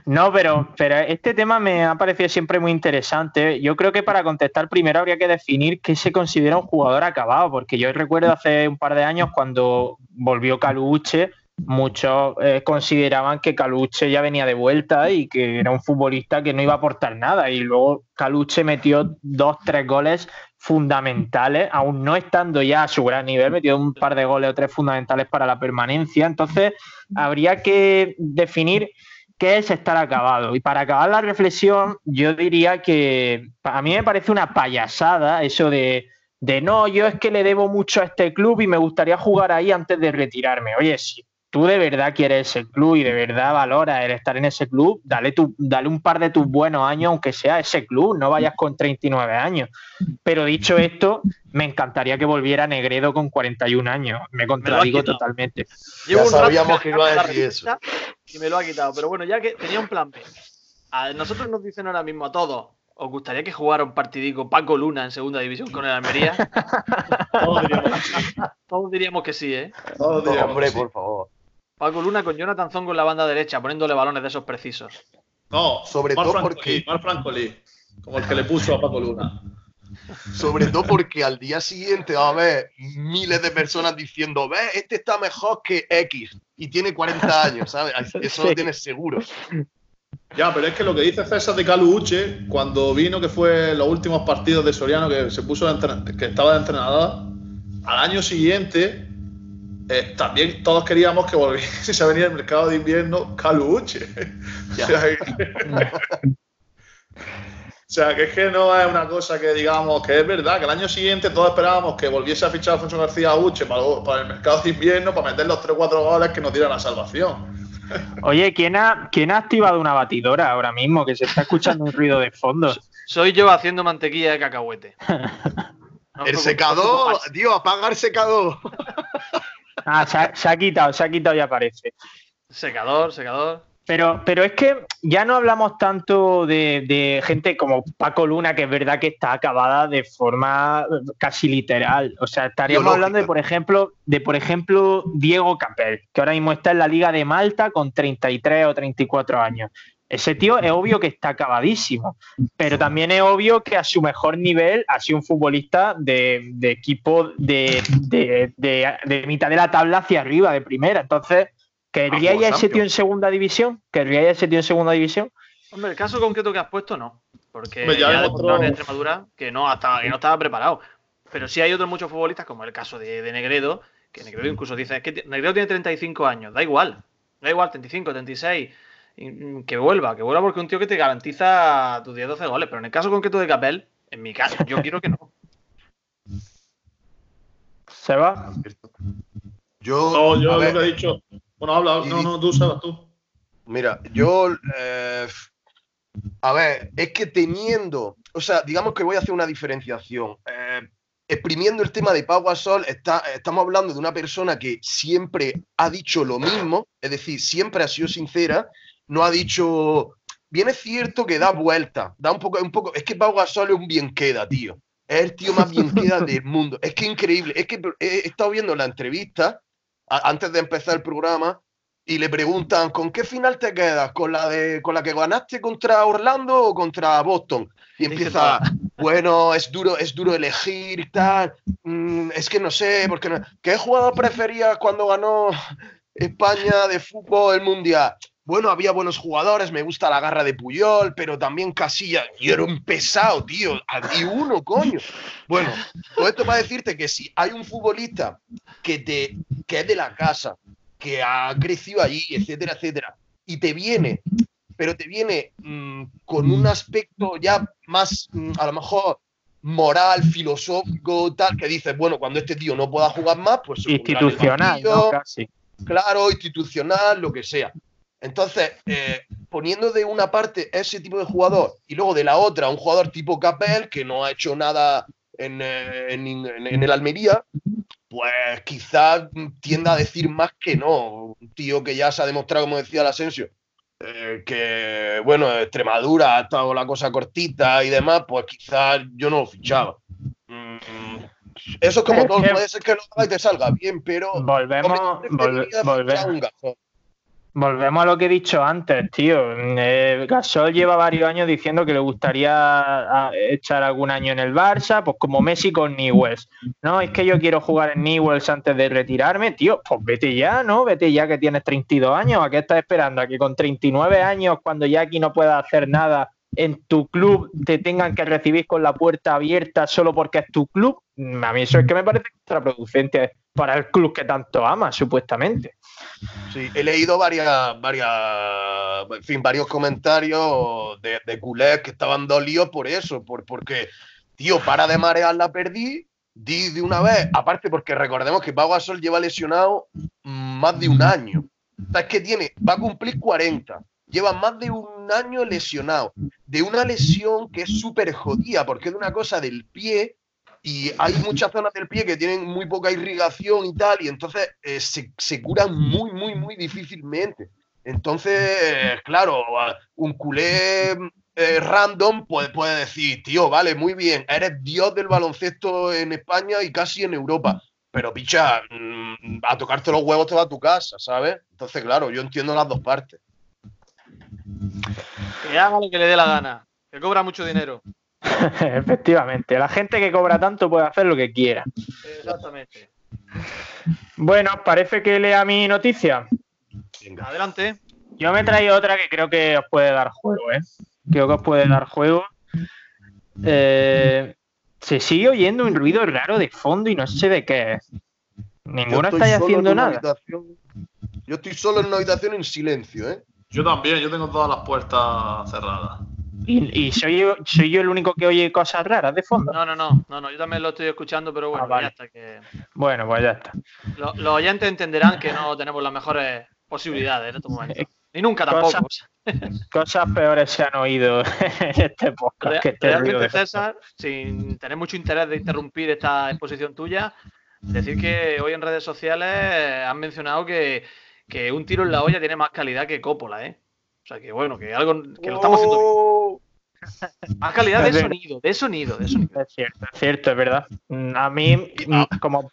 No, pero, pero este tema me ha parecido siempre muy interesante. Yo creo que para contestar primero habría que definir qué se considera un jugador acabado, porque yo recuerdo hace un par de años cuando volvió Caluche, muchos eh, consideraban que Caluche ya venía de vuelta y que era un futbolista que no iba a aportar nada. Y luego Caluche metió dos, tres goles fundamentales, aún no estando ya a su gran nivel, metió un par de goles o tres fundamentales para la permanencia. Entonces, habría que definir qué es estar acabado. Y para acabar la reflexión, yo diría que a mí me parece una payasada eso de, de no, yo es que le debo mucho a este club y me gustaría jugar ahí antes de retirarme. Oye, sí tú de verdad quieres ese club y de verdad valoras el estar en ese club, dale, tu, dale un par de tus buenos años, aunque sea ese club, no vayas con 39 años. Pero dicho esto, me encantaría que volviera Negredo con 41 años. Me contradigo totalmente. ya sabíamos que iba a decir eso. Y me lo ha quitado. Pero bueno, ya que tenía un plan B. A nosotros nos dicen ahora mismo a todos, ¿Os gustaría que jugara un partidico Paco Luna en segunda división con el Almería? Todos diríamos, que sí, ¿eh? Todos diríamos hombre, por favor. Paco Luna con Jonathan Zongo en la banda derecha, poniéndole balones de esos precisos. No, sobre todo porque. Mar Franco como el que le puso a Paco Luna. Sobre todo porque al día siguiente va a haber miles de personas diciendo, ve, este está mejor que X y tiene 40 años, ¿sabes? Eso lo tienes seguro. Ya, pero es que lo que dice César de Calu Uche, cuando vino, que fue los últimos partidos de Soriano, que se puso que estaba de entrenador, al año siguiente eh, también todos queríamos que volviese a venir el mercado de invierno Caluche. o, sea, que, es que no es una cosa que digamos que es verdad, que el año siguiente todos esperábamos que volviese a fichar a Alfonso García Uche para, el mercado de invierno, para meter los 3 o 4 goles que nos dieran la salvación. Oye, ¿quién ha, ¿quién ha activado una batidora ahora mismo? Que se está escuchando un ruido de fondo. Soy yo haciendo mantequilla de cacahuete. el secador, tío, apaga el secador. Ah, se ha, quitado, se ha quitado y aparece. Secador, secador. Pero, pero es que ya no hablamos tanto de, gente como Paco Luna, que es verdad que está acabada de forma casi literal. O sea, estaríamos hablando de, por ejemplo, de, por ejemplo, Diego Capel, que ahora mismo está en la Liga de Malta con 33 o 34 años. Ese tío es obvio que está acabadísimo, pero también es obvio que a su mejor nivel ha sido un futbolista de, equipo de, mitad de la tabla hacia arriba, de primera. Entonces, ¿querría a ese tío en segunda división? ¿Querría a ese tío en segunda división? Hombre, el caso concreto que has puesto no, porque ya, otro... en Extremadura que no, estaba, que no estaba preparado. Pero sí hay otros muchos futbolistas, como el caso de, Negredo, que Negredo incluso dice, es que Negredo tiene 35 años, da igual, da igual, 35, 36 que vuelva, que vuelva porque es un tío que te garantiza tus 10-12 goles. Pero en el caso concreto de Capel, en mi caso, yo quiero que no. ¿Se va? Yo, no, yo lo que he dicho. Bueno, habla, no, no, tú, sabes tú. Mira, yo. Eh, a ver, es que teniendo. O sea, digamos que voy a hacer una diferenciación. Eh, exprimiendo el tema de Pau Gasol, está, estamos hablando de una persona que siempre ha dicho lo mismo, es decir, siempre ha sido sincera no ha dicho. Bien es cierto que da vuelta, da un poco, un poco. Es que Pau Gasol es un bien queda, tío. Es el tío más bien queda del mundo. Es que increíble. Es que he estado viendo la entrevista antes de empezar el programa y le preguntan ¿con qué final te quedas? ¿Con la de con la que ganaste contra Orlando o contra Boston? Y empieza, bueno, es duro, es duro elegir y tal. Mm, es que no sé, porque no, ¿qué jugador preferías cuando ganó España de fútbol el mundial? Bueno, había buenos jugadores, me gusta la garra de Puyol, pero también Casilla, yo era un pesado, tío, a uno, coño. Bueno, todo esto para decirte que si hay un futbolista que, te, que es de la casa, que ha crecido allí, etcétera, etcétera, y te viene, pero te viene mm, con un aspecto ya más, mm, a lo mejor, moral, filosófico, tal, que dices, bueno, cuando este tío no pueda jugar más, pues... Institucional, Casi. Claro, institucional, lo que sea. Entonces, eh, poniendo de una parte ese tipo de jugador y luego de la otra un jugador tipo Capel que no ha hecho nada en, eh, el Almería, pues quizás tienda a decir más que no. Un tío que ya se ha demostrado, como decía el Asensio, eh, que, bueno, Extremadura ha estado la cosa cortita y demás, pues quizás yo no lo fichaba. Mm, eso es como todo, puede ser que lo haga y te salga bien, pero... Volvemos, volvemos Volvemos a lo que he dicho antes, tío. Eh, Gasol lleva varios años diciendo que le gustaría a, echar algún año en el Barça, pues como Messi con Newells. No, es que yo quiero jugar en Newells antes de retirarme, tío. Pues vete ya, ¿no? Vete ya que tienes 32 años. ¿A qué estás esperando? ¿A que con 39 años, cuando ya aquí no puedas hacer nada, en tu club te tengan que recibir con la puerta abierta solo porque es tu club? A mí eso es que me parece contraproducente para el club que tanto ama, supuestamente. Sí, he leído varias, varias, en fin, varios comentarios de, de culés que estaban dolidos por eso, por, porque, tío, para de marear la perdí, di de una vez, aparte porque recordemos que Pau Gasol lleva lesionado más de un año. O sea, es que tiene, va a cumplir 40, lleva más de un año lesionado, de una lesión que es súper jodida, porque es de una cosa del pie y hay muchas zonas del pie que tienen muy poca irrigación y tal, y entonces eh, se, se, curan muy, muy, muy difícilmente. Entonces, claro, un culé eh, random puede, puede decir, tío, vale, muy bien, eres dios del baloncesto en España y casi en Europa, pero picha, mm, a tocarte los huevos te va a tu casa, ¿sabes? Entonces, claro, yo entiendo las dos partes. Que haga lo que le dé la gana, que cobra mucho dinero. Efectivamente, la gente que cobra tanto puede hacer lo que quiera. Exactamente. Bueno, parece que lea mi noticia. Adelante. Yo me traído otra que creo que os puede dar juego, ¿eh? Creo que os puede dar juego. Eh, se sigue oyendo un ruido raro de fondo y no sé de qué es. Ninguno está haciendo nada. Yo estoy solo en una habitación en silencio, ¿eh? Yo también, yo tengo todas las puertas cerradas. ¿Y, soy, yo, soy yo el único que oye cosas raras de fondo? No, no, no, no, no yo también lo estoy escuchando, pero bueno, ah, ya está. Que... Bueno, pues ya está. Los, oyentes entenderán que no tenemos las mejores posibilidades en estos momentos. Ni nunca tampoco. Cosas, peores se han oído en este podcast. que este realmente, César, sin tener mucho interés de interrumpir esta exposición tuya, decir que hoy en redes sociales han mencionado que, que un tiro en la olla tiene más calidad que Coppola, ¿eh? O sea que bueno, que algo que lo estamos haciendo bien. Oh. Más calidad de sonido, de sonido, de sonido. Es cierto, es cierto, es verdad. A mí, como,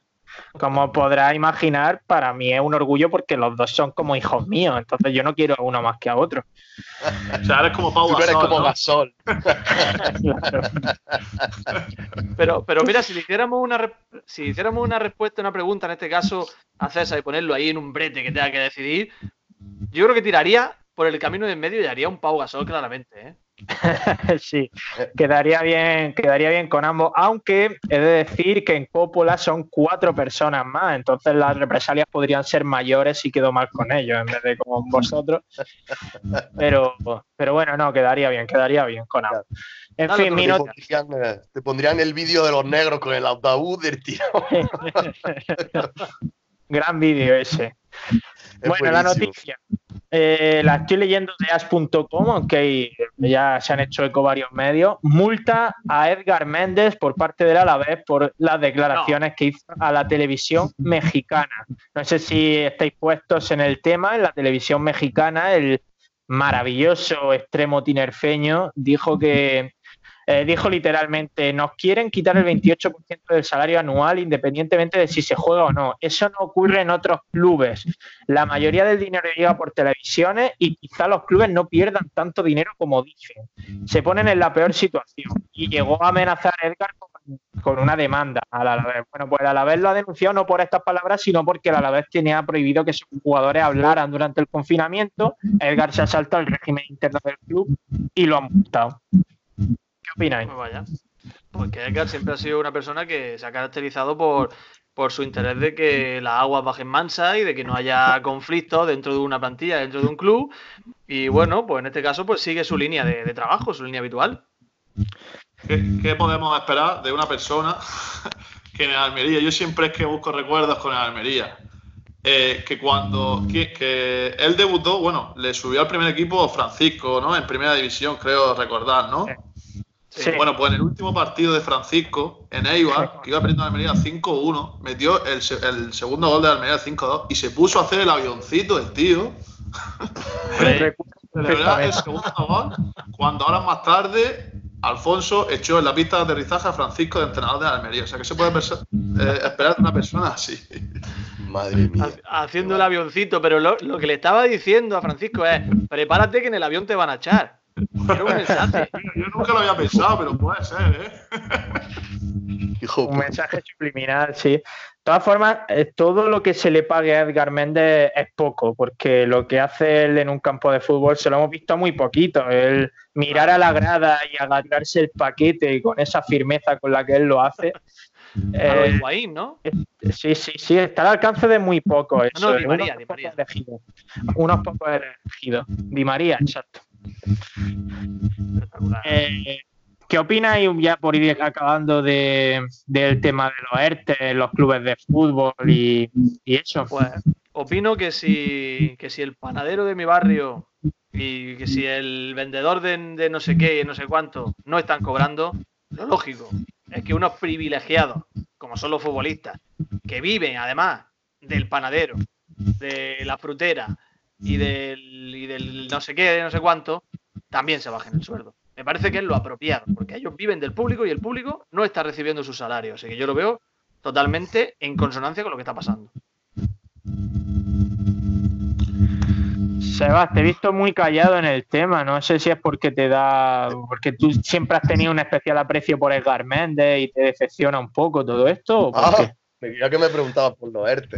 como podrás imaginar, para mí es un orgullo porque los dos son como hijos míos. Entonces yo no quiero a uno más que a otro. o sea, eres como Pau Gasol. eres como Gasol. pero, pero mira, si le hiciéramos una si hiciéramos una respuesta, una pregunta en este caso a César y ponerlo ahí en un brete que tenga que decidir, yo creo que tiraría por el camino de en medio y haría un Pau Gasol claramente, ¿eh? sí, quedaría bien, quedaría bien con ambos, aunque he de decir que en Coppola son cuatro personas más, entonces las represalias podrían ser mayores si quedo mal con ellos en vez de con vosotros. Pero, pero bueno, no, quedaría bien, quedaría bien con ambos. En fin, mi eh, te, pondrían, el vídeo de los negros con el autobús del tiro. Gran vídeo ese. bueno, la noticia. Eh, la estoy leyendo de as.com, aunque ya se han hecho eco varios medios. Multa a Edgar Méndez por parte del Alavés por las declaraciones que hizo a la televisión mexicana. No sé si estáis puestos en el tema. En la televisión mexicana, el maravilloso extremo tinerfeño dijo que eh, dijo literalmente, nos quieren quitar el 28% del salario anual independientemente de si se juega o no. Eso no ocurre en otros clubes. La mayoría del dinero llega por televisiones y quizá los clubes no pierdan tanto dinero como dicen. Se ponen en la peor situación. Y llegó a amenazar a Edgar con, una demanda al Alavés. Bueno, pues el Alavés lo ha denunciado no por estas palabras, sino porque el Alavés tenía prohibido que sus jugadores hablaran durante el confinamiento. Edgar se ha saltado el régimen interno del club y lo han multado. Pues vaya. Porque Edgar siempre ha sido una persona que se ha caracterizado por, por su interés de que las aguas bajen mansas y de que no haya conflictos dentro de una plantilla, dentro de un club. Y bueno, pues en este caso pues sigue su línea de, trabajo, su línea habitual. ¿Qué, podemos esperar de una persona que en el Almería, yo siempre es que busco recuerdos con el Almería, eh, que cuando que, él debutó, bueno, le subió al primer equipo Francisco, ¿no? En primera división, creo recordar, ¿no? Bueno, pues en el último partido de Francisco, en Eibar, que iba perdiendo a Almería 5-1, metió el, segundo gol de Almería 5-2 y se puso a hacer el avioncito el tío. verdad, el segundo gol, cuando ahora más tarde Alfonso echó en la pista de aterrizaje a Francisco de entrenador de Almería. O sea, que se puede eh, esperar de una persona así? Madre mía. ha- haciendo el avioncito, pero lo, lo que le estaba diciendo a Francisco es, prepárate que en el avión te van a echar. Era un mensaje. Yo nunca lo había pensado, pero puede ser, ¿eh? Hijo Un mensaje subliminal, sí. De todas formas, eh, todo lo que se le pague a Edgar Méndez es poco, porque lo que hace él en un campo de fútbol se lo hemos visto muy poquito. El mirar a la grada y agarrarse el paquete y con esa firmeza con la que él lo hace. A lo eh, Higuaín, ¿no? sí, sí, sí, está al alcance de muy poco. Eso. no, Di Unos María, Di María. elegidos. Unos pocos elegidos. Di María, exacto. Eh, ¿Qué opináis ya por ir acabando de, del tema de los ERTE, los clubes de fútbol y, y eso? Pues opino que si, que si el panadero de mi barrio y que si el vendedor de, de no sé qué, no sé cuánto, no están cobrando, lo lógico es que unos privilegiados, como son los futbolistas, que viven además del panadero, de la frutera y del, y del no sé qué, no sé cuánto, también se bajen el sueldo. Me parece que es lo apropiado, porque ellos viven del público y el público no está recibiendo su salario. Así que yo lo veo totalmente en consonancia con lo que está pasando. Sebas, te he visto muy callado en el tema. No sé si es porque te da. Porque tú siempre has tenido un especial aprecio por Edgar Méndez y te decepciona un poco todo esto. ¿o por Ah, qué? me que me preguntabas por los ERTE.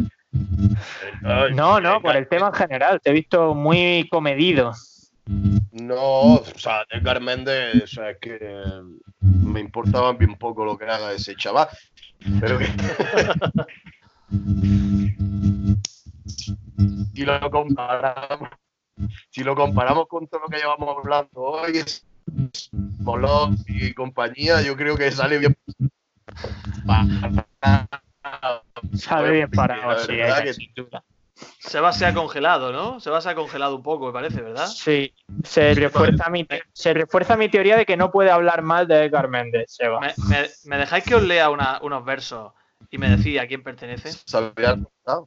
Ay, No, no, por el tema en general. Te he visto muy comedido. No, o sea, Edgar Méndez, o sea, es que me importaba bien poco lo que haga ese chaval. Pero que. si lo comparamos, si lo comparamos con todo lo que llevamos hablando hoy, es Molón y compañía, yo creo que sale bien. Sale bien parado, sí, que- sin duda. Se ha congelado, ¿no? Seba se ha congelado un poco, me parece, ¿verdad? Sí, se refuerza, mi, te- se refuerza mi teoría de que no puede hablar mal de Edgar Méndez, Seba. ¿Me, me- me dejáis que os lea una- unos versos y me decís a quién pertenece? ¿no?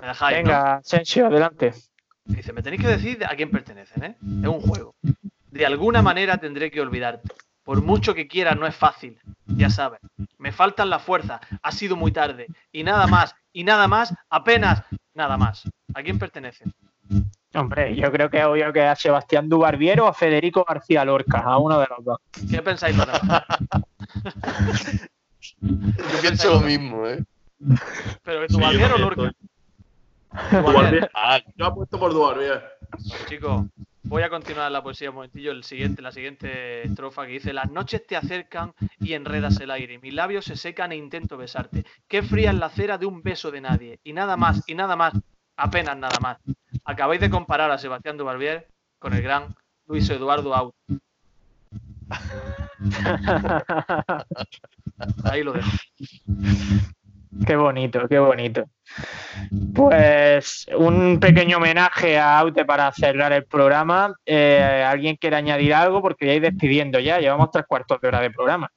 ¿Me dejáis? no? Venga, Asensio, adelante. Dice, me tenéis que decir a quién pertenecen, ¿eh? Es un juego. De alguna manera tendré que olvidarte. Por mucho que quiera, no es fácil. Ya sabes, me faltan las fuerzas. Ha sido muy tarde. Y nada más, y nada más, apenas nada más. ¿A quién pertenecen? Hombre, yo creo que es obvio que a Sebastián Dubarbier o a Federico García Lorca, a uno de los dos. ¿Qué pensáis los? Yo pienso lo mismo, ¿eh? ¿Pero que Sí, o Lorca? estoy. Duarbier. Ah, yo apuesto por Duarbier. Chicos, voy a continuar la poesía un momentillo. El siguiente, la siguiente estrofa que dice: Las noches te acercan y enredas el aire. Mis labios se secan e intento besarte. Qué fría es la cera de un beso de nadie. Y nada más, y nada más, apenas nada más. Acabáis de comparar a Sebastián Dubarbier con el gran Luis Eduardo Aut. Ahí lo dejo. Qué bonito, qué bonito. Pues un pequeño homenaje a Aute para cerrar el programa. Eh, ¿Alguien quiere añadir algo? Porque ya ir despidiendo ya, llevamos tres cuartos de hora de programa.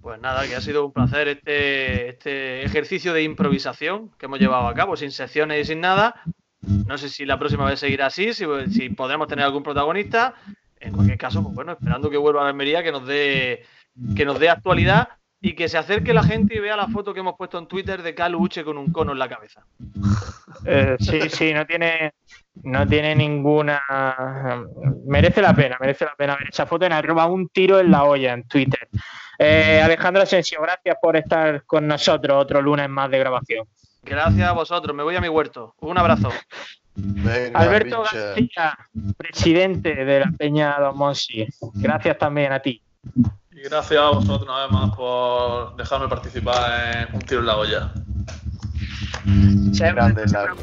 Pues nada, que ha sido un placer este, este ejercicio de improvisación que hemos llevado a cabo, sin secciones y sin nada. No sé si la próxima vez seguirá así, si, si podremos tener algún protagonista. En cualquier caso, pues bueno, esperando que vuelva a Almería, que nos que nos dé actualidad y que se acerque la gente y vea la foto que hemos puesto en Twitter de Calu Uche con un cono en la cabeza. Eh, sí, sí, no tiene, no tiene ninguna. Merece la pena, merece la pena ver esa foto en arroba un tiro en la olla en Twitter. Eh, Alejandro Asensio, gracias por estar con nosotros otro lunes más de grabación. Gracias a vosotros, me voy a mi huerto. Un abrazo. Venga, Alberto pinche. García, presidente de la Peña Don Monsi. Gracias también a ti. Y gracias a vosotros una vez más por dejarme participar en un tiro en la olla. Grande, la-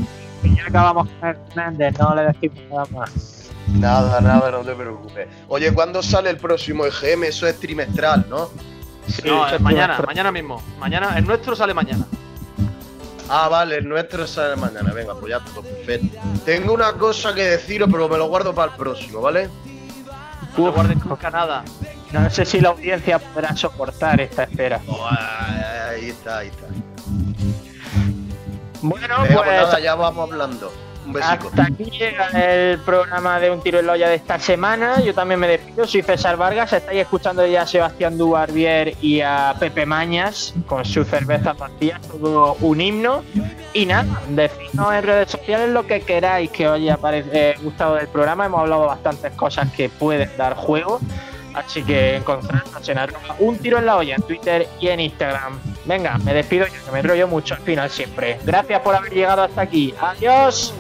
Ya acabamos con Hernández, no le decimos nada más. Nada, nada, no te preocupes. Oye, ¿cuándo sale el próximo EGM? Eso es trimestral, ¿no? Sí, No, es mañana, mañana mismo. Mañana, el nuestro sale mañana. Ah, vale, el nuestro sale mañana. Venga, pues ya todo perfecto. Tengo una cosa que deciros, pero me lo guardo para el próximo, ¿vale? No te guardes nunca nada. No sé si la audiencia podrá soportar esta espera. Oh, ahí está, ahí está. Bueno, pues nada, ya vamos hablando. Un besico. Hasta aquí llega el programa de Un Tiro en la Olla de esta semana. Yo también me despido. Soy César Vargas. Estáis escuchando ya a Sebastián Dubarbier y a Pepe Mañas con su cerveza vacía, todo un himno. Y nada, decidnos en redes sociales lo que queráis que os haya eh, gustado del programa. Hemos hablado bastantes cosas que pueden dar juego. Así que encontradnos en arroba un tiro en la olla en Twitter y en Instagram. Venga, me despido yo, que me enrollo mucho al final siempre. Gracias por haber llegado hasta aquí. Adiós.